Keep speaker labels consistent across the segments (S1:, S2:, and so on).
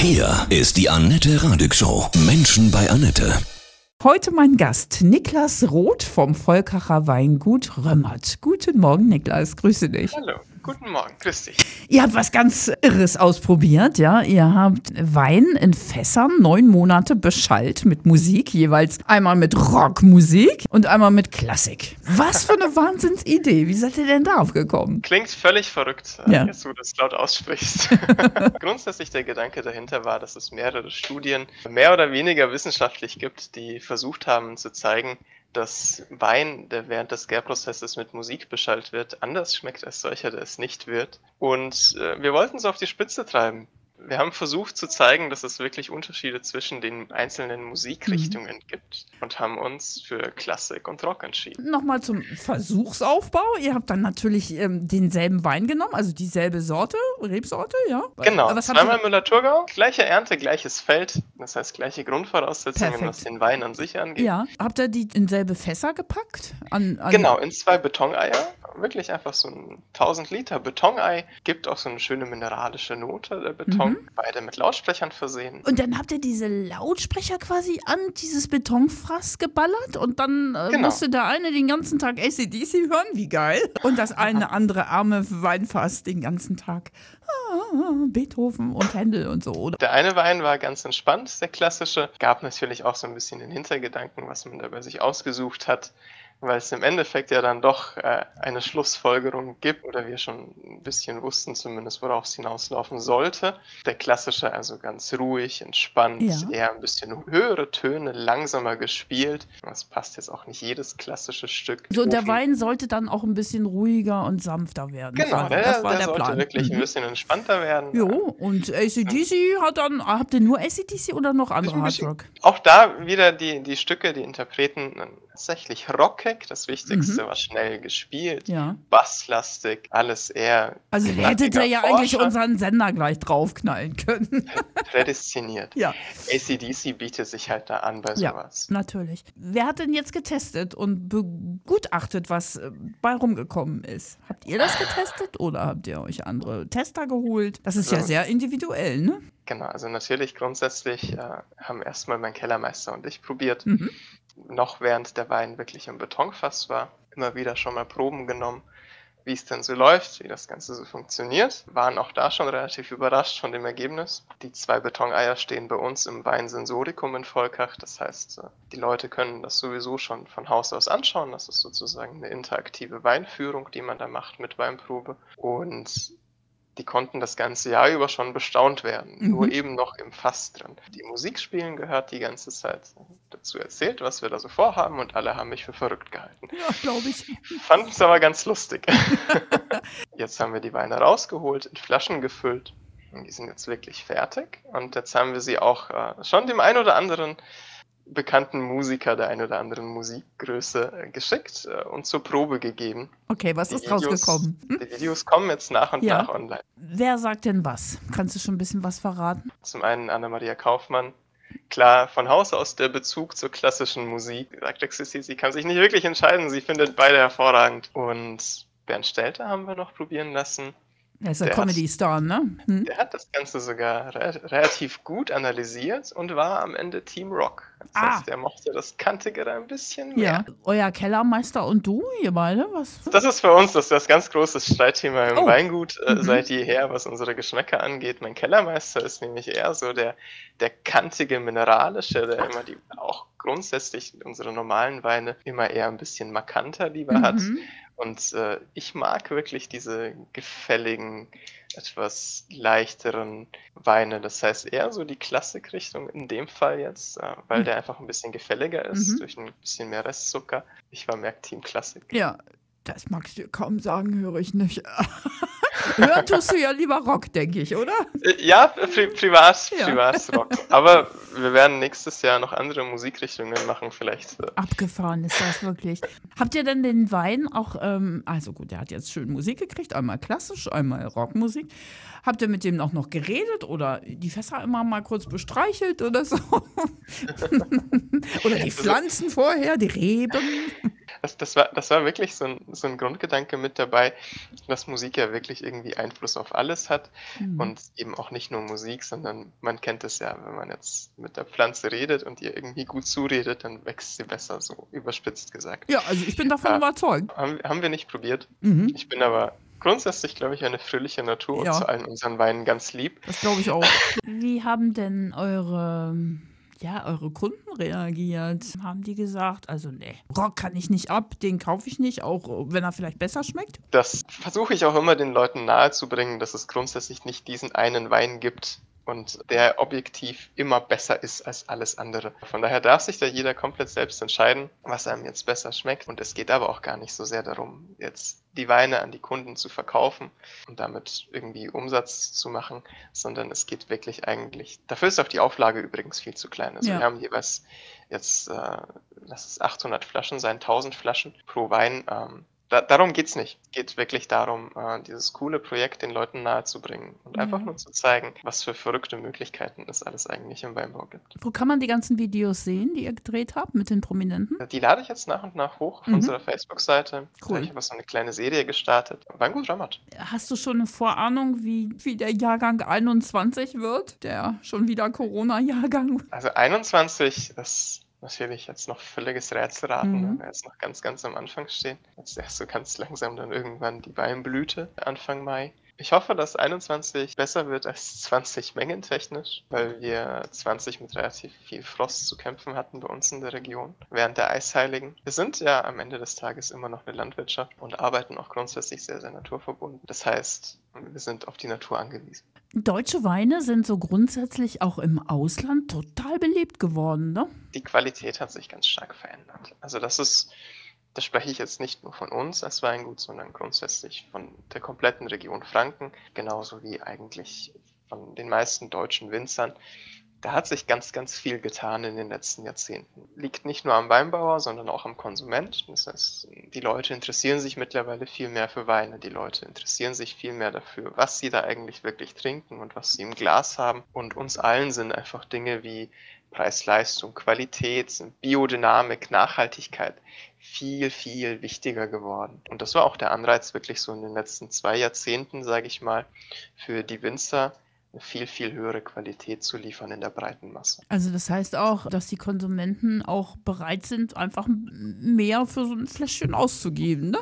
S1: Hier ist die Annette Radig Show. Menschen bei Annette.
S2: Heute mein Gast, Niklas Roth vom Volkacher Weingut Römmert. Guten Morgen, Niklas. Grüße dich.
S3: Hallo, guten Morgen, grüß dich.
S2: Ihr habt was ganz Irres ausprobiert, ja. Ihr habt Wein in Fässern neun Monate beschallt mit Musik, jeweils einmal mit Rockmusik und einmal mit Klassik. Was für eine Wahnsinnsidee. Wie seid ihr denn darauf gekommen?
S3: Klingt völlig verrückt, äh,
S2: Ja.
S3: wo du das laut aussprichst. Grundsätzlich der Gedanke dahinter war, dass es mehrere Studien mehr oder weniger wissenschaftlich gibt, die versucht haben zu zeigen, dass Wein, der während des Gärprozesses mit Musik beschallt wird, anders schmeckt als solcher, der es nicht wird. Und äh, wir wollten es auf die Spitze treiben. Wir haben versucht zu zeigen, dass es wirklich Unterschiede zwischen den einzelnen Musikrichtungen gibt und haben uns für Klassik und Rock entschieden.
S2: Nochmal zum Versuchsaufbau. Ihr habt dann natürlich ähm, denselben Wein genommen, also dieselbe Sorte, Rebsorte, ja?
S3: Genau,
S2: Was
S3: zweimal Müller-Thurgau, gleiche Ernte, gleiches Feld, das heißt gleiche Grundvoraussetzungen,
S2: Perfekt.
S3: was den Wein an sich angeht.
S2: ja, habt ihr die in selbe Fässer gepackt? An, an,
S3: Genau, in zwei Betoneier, wirklich einfach so ein 1000 Liter Betonei, gibt auch so eine schöne mineralische Note, der Beton,
S2: Mhm.
S3: Beide mit Lautsprechern versehen.
S2: Und dann habt ihr diese Lautsprecher quasi an dieses Betonfass geballert und dann äh,
S3: Genau.
S2: musste der eine den ganzen Tag ACDC hören, wie geil. Und das eine andere arme Weinfass den ganzen Tag ah, Beethoven und Händel und so, oder?
S3: Der eine Wein war ganz entspannt, der klassische, gab natürlich auch so ein bisschen den Hintergedanken, was man da bei sich ausgesucht hat, weil es im Endeffekt ja dann doch äh, eine Schlussfolgerung gibt oder wir schon ein bisschen wussten zumindest, worauf es hinauslaufen sollte. Der klassische also ganz ruhig, entspannt,
S2: Ja.
S3: eher ein bisschen höhere Töne, langsamer gespielt. Das passt jetzt auch nicht jedes klassische Stück.
S2: So, und der Wein sollte dann auch ein bisschen ruhiger und sanfter werden.
S3: Genau,
S2: quasi.
S3: der,
S2: das war
S3: der
S2: der
S3: sollte
S2: Plan.
S3: wirklich ein
S2: Mhm.
S3: bisschen entspannter werden.
S2: Jo, und ACDC hat dann, habt ihr nur ACDC oder noch andere
S3: Ein
S2: Hardrock?
S3: Auch da wieder die, die Stücke, die Interpreten tatsächlich rockig. Das Wichtigste war schnell gespielt,
S2: Ja.
S3: basslastig, alles eher
S2: Also hättet ihr ja eigentlich
S3: Forscher,
S2: unseren Sender gleich draufknallen können.
S3: prädestiniert.
S2: ja.
S3: ACDC bietet sich halt da an bei
S2: Ja,
S3: sowas.
S2: natürlich. Wer hat denn jetzt getestet und begutachtet, was äh, bei rumgekommen ist? Habt ihr das getestet oder habt ihr euch andere Tester geholt? Das ist ja
S3: Ja.
S2: sehr individuell, ne?
S3: Genau, also natürlich grundsätzlich äh, haben erstmal mein Kellermeister und ich probiert,
S2: Mhm.
S3: Noch während der Wein wirklich im Betonfass war, immer wieder schon mal Proben genommen, wie es denn so läuft, wie das Ganze so funktioniert. Waren auch da schon relativ überrascht von dem Ergebnis. Die zwei Betoneier stehen bei uns im Weinsensorikum in Volkach. Das heißt, äh, die Leute können das sowieso schon von Haus aus anschauen. Das ist sozusagen eine interaktive Weinführung, die man da macht mit Weinprobe. Und die konnten das ganze Jahr über schon bestaunt werden.
S2: Mhm.
S3: Nur eben noch im Fass drin. Die Musik spielen gehört die ganze Zeit dazu erzählt, was wir da so vorhaben und alle haben mich für verrückt gehalten.
S2: Ja, glaube ich.
S3: Fanden es aber ganz lustig. jetzt haben wir die Weine rausgeholt, in Flaschen gefüllt. Und die sind jetzt wirklich fertig. Und jetzt haben wir sie auch äh, schon dem ein oder anderen bekannten Musiker der ein oder anderen Musikgröße äh, geschickt äh, und zur Probe gegeben.
S2: Okay, was
S3: Die
S2: ist
S3: Videos-
S2: rausgekommen? Hm?
S3: Die Videos kommen jetzt nach und
S2: Ja.
S3: nach online.
S2: Wer sagt denn was? Kannst du schon ein bisschen was verraten?
S3: Zum einen Anna-Maria Kaufmann. Klar, von Haus aus der Bezug zur klassischen Musik. Gesagt, sie, sie kann sich nicht wirklich entscheiden. Sie findet beide hervorragend. Und Bernd Stelter haben wir noch probieren lassen.
S2: Er ist ein
S3: Der hat-
S2: Comedy-Star, ne? Hm?
S3: Der hat das Ganze sogar re relativ gut analysiert und war am Ende Team Rock. Das
S2: Ah.
S3: heißt, er mochte das Kantigere ein bisschen mehr.
S2: Ja. Euer Kellermeister und du, ihr beide, was?
S3: Das ist für uns das, das ganz große Streitthema im
S2: Oh.
S3: Weingut äh,
S2: Mhm.
S3: seit jeher, was unsere Geschmäcker angeht. Mein Kellermeister ist nämlich eher so der, der kantige, mineralische, der immer die, auch grundsätzlich unsere normalen Weine immer eher ein bisschen markanter lieber hat. Und äh, ich mag wirklich diese gefälligen, etwas leichteren Weine. Das heißt eher so die Klassikrichtung in dem Fall jetzt, äh, weil
S2: Mhm.
S3: der einfach ein bisschen gefälliger ist,
S2: Mhm.
S3: durch ein bisschen mehr Restzucker. Ich war mehr Team Klassik.
S2: Ja, das magst du kaum sagen, höre ich nicht. Hören tust du ja lieber Rock, denke ich, oder?
S3: Ja, pri privat,
S2: Ja.
S3: Privatrock. Aber wir werden nächstes Jahr noch andere Musikrichtungen machen, vielleicht. äh,
S2: Abgefahren ist das wirklich. Habt ihr denn den Wein auch, ähm, also gut, der hat jetzt schön Musik gekriegt, einmal klassisch, einmal Rockmusik. Habt ihr mit dem auch noch geredet oder die Fässer immer mal kurz bestreichelt oder so? oder die Pflanzen vorher, die Reben?
S3: Das, das, war, das war wirklich so ein, so ein Grundgedanke mit dabei, dass Musik ja wirklich irgendwie Einfluss auf alles hat
S2: Mhm.
S3: und eben auch nicht nur Musik, sondern man kennt es ja, wenn man jetzt mit der Pflanze redet und ihr irgendwie gut zuredet, dann wächst sie besser, so überspitzt gesagt.
S2: Ja, also ich bin davon
S3: Ah.
S2: überzeugt.
S3: Haben, haben wir nicht probiert.
S2: Mhm.
S3: Ich bin aber grundsätzlich, glaube ich, eine fröhliche Natur
S2: Ja.
S3: und zu allen unseren Weinen ganz lieb.
S2: Das glaube ich auch. Wie haben denn eure, ja, eure Kunden reagiert? Haben die gesagt, also nee, Rock kann ich nicht ab, den kaufe ich nicht, auch wenn er vielleicht besser schmeckt?
S3: Das versuche ich auch immer den Leuten nahezubringen, dass es grundsätzlich nicht diesen einen Wein gibt und der objektiv immer besser ist als alles andere. Von daher darf sich da jeder komplett selbst entscheiden, was einem jetzt besser schmeckt. Und es geht aber auch gar nicht so sehr darum, jetzt die Weine an die Kunden zu verkaufen und damit irgendwie Umsatz zu machen, sondern es geht wirklich eigentlich, dafür ist auch die Auflage übrigens viel zu klein. Also
S2: Ja.
S3: wir haben jeweils jetzt, äh, lass es 800 Flaschen sein, 1000 Flaschen pro Wein. Ähm, da, darum geht's nicht. Geht wirklich darum, äh, dieses coole Projekt den Leuten nahezubringen und einfach
S2: Ja.
S3: nur zu zeigen, was für verrückte Möglichkeiten es alles eigentlich im Weinbau gibt.
S2: Wo kann man die ganzen Videos sehen, die ihr gedreht habt mit den Prominenten?
S3: Die lade ich jetzt nach und nach hoch auf
S2: Mhm.
S3: unserer Facebook-Seite.
S2: Cool.
S3: habe ich aber so eine kleine Serie gestartet. Weingut Ramat.
S2: Hast du schon eine Vorahnung, wie, wie der Jahrgang 21 wird? Der schon wieder Corona-Jahrgang.
S3: Also 21 ist natürlich jetzt noch völliges Rätselraten,
S2: Mhm.
S3: weil wir jetzt noch ganz, ganz am Anfang stehen. Jetzt erst so ganz langsam dann irgendwann die Weinblüte Anfang Mai. Ich hoffe, dass 21 besser wird als 20 mengentechnisch, weil wir 20 mit relativ viel Frost zu kämpfen hatten bei uns in der Region während der Eisheiligen. Wir sind ja am Ende des Tages immer noch eine Landwirtschaft und arbeiten auch grundsätzlich sehr, sehr naturverbunden. Das heißt, wir sind auf die Natur angewiesen.
S2: Deutsche Weine sind so grundsätzlich auch im Ausland total beliebt geworden, ne?
S3: die Qualität hat sich ganz stark verändert. Also das ist, das spreche ich jetzt nicht nur von uns als Weingut, sondern grundsätzlich von der kompletten Region Franken, genauso wie eigentlich von den meisten deutschen Winzern. Da hat sich ganz, ganz viel getan in den letzten Jahrzehnten. Liegt nicht nur am Weinbauer, sondern auch am Konsument. Das heißt, die Leute interessieren sich mittlerweile viel mehr für Weine. Die Leute interessieren sich viel mehr dafür, was sie da eigentlich wirklich trinken und was sie im Glas haben. Und uns allen sind einfach Dinge wie Preis-Leistung, Qualität, Biodynamik, Nachhaltigkeit viel, viel wichtiger geworden. Und das war auch der Anreiz, wirklich so in den letzten zwei Jahrzehnten, sage ich mal, für die Winzer eine viel, viel höhere Qualität zu liefern in der breiten Masse.
S2: Also das heißt auch, dass die Konsumenten auch bereit sind, einfach mehr für so ein Fläschchen auszugeben, ne?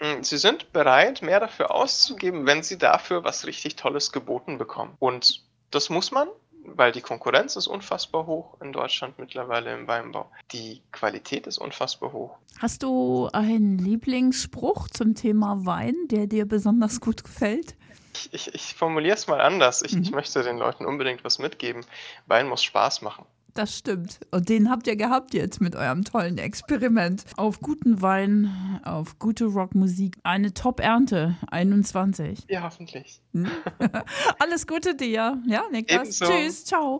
S3: Mm, Sie sind bereit, mehr dafür auszugeben, wenn sie dafür was richtig Tolles geboten bekommen. Und das muss man, weil die Konkurrenz ist unfassbar hoch in Deutschland mittlerweile im Weinbau. Die Qualität ist unfassbar hoch.
S2: Hast du einen Lieblingsspruch zum Thema Wein, der dir besonders gut gefällt?
S3: Ich, ich, ich formuliere es mal anders. Ich,
S2: Mhm.
S3: ich möchte den Leuten unbedingt was mitgeben. Wein muss Spaß machen.
S2: Das stimmt. Und den habt ihr gehabt jetzt mit eurem tollen Experiment. Auf guten Wein, auf gute Rockmusik. Eine Top-Ernte, 21.
S3: Ja, hoffentlich.
S2: Hm? Alles Gute dir. Ja, Niklas.
S3: Ebenso.
S2: Tschüss. Ciao.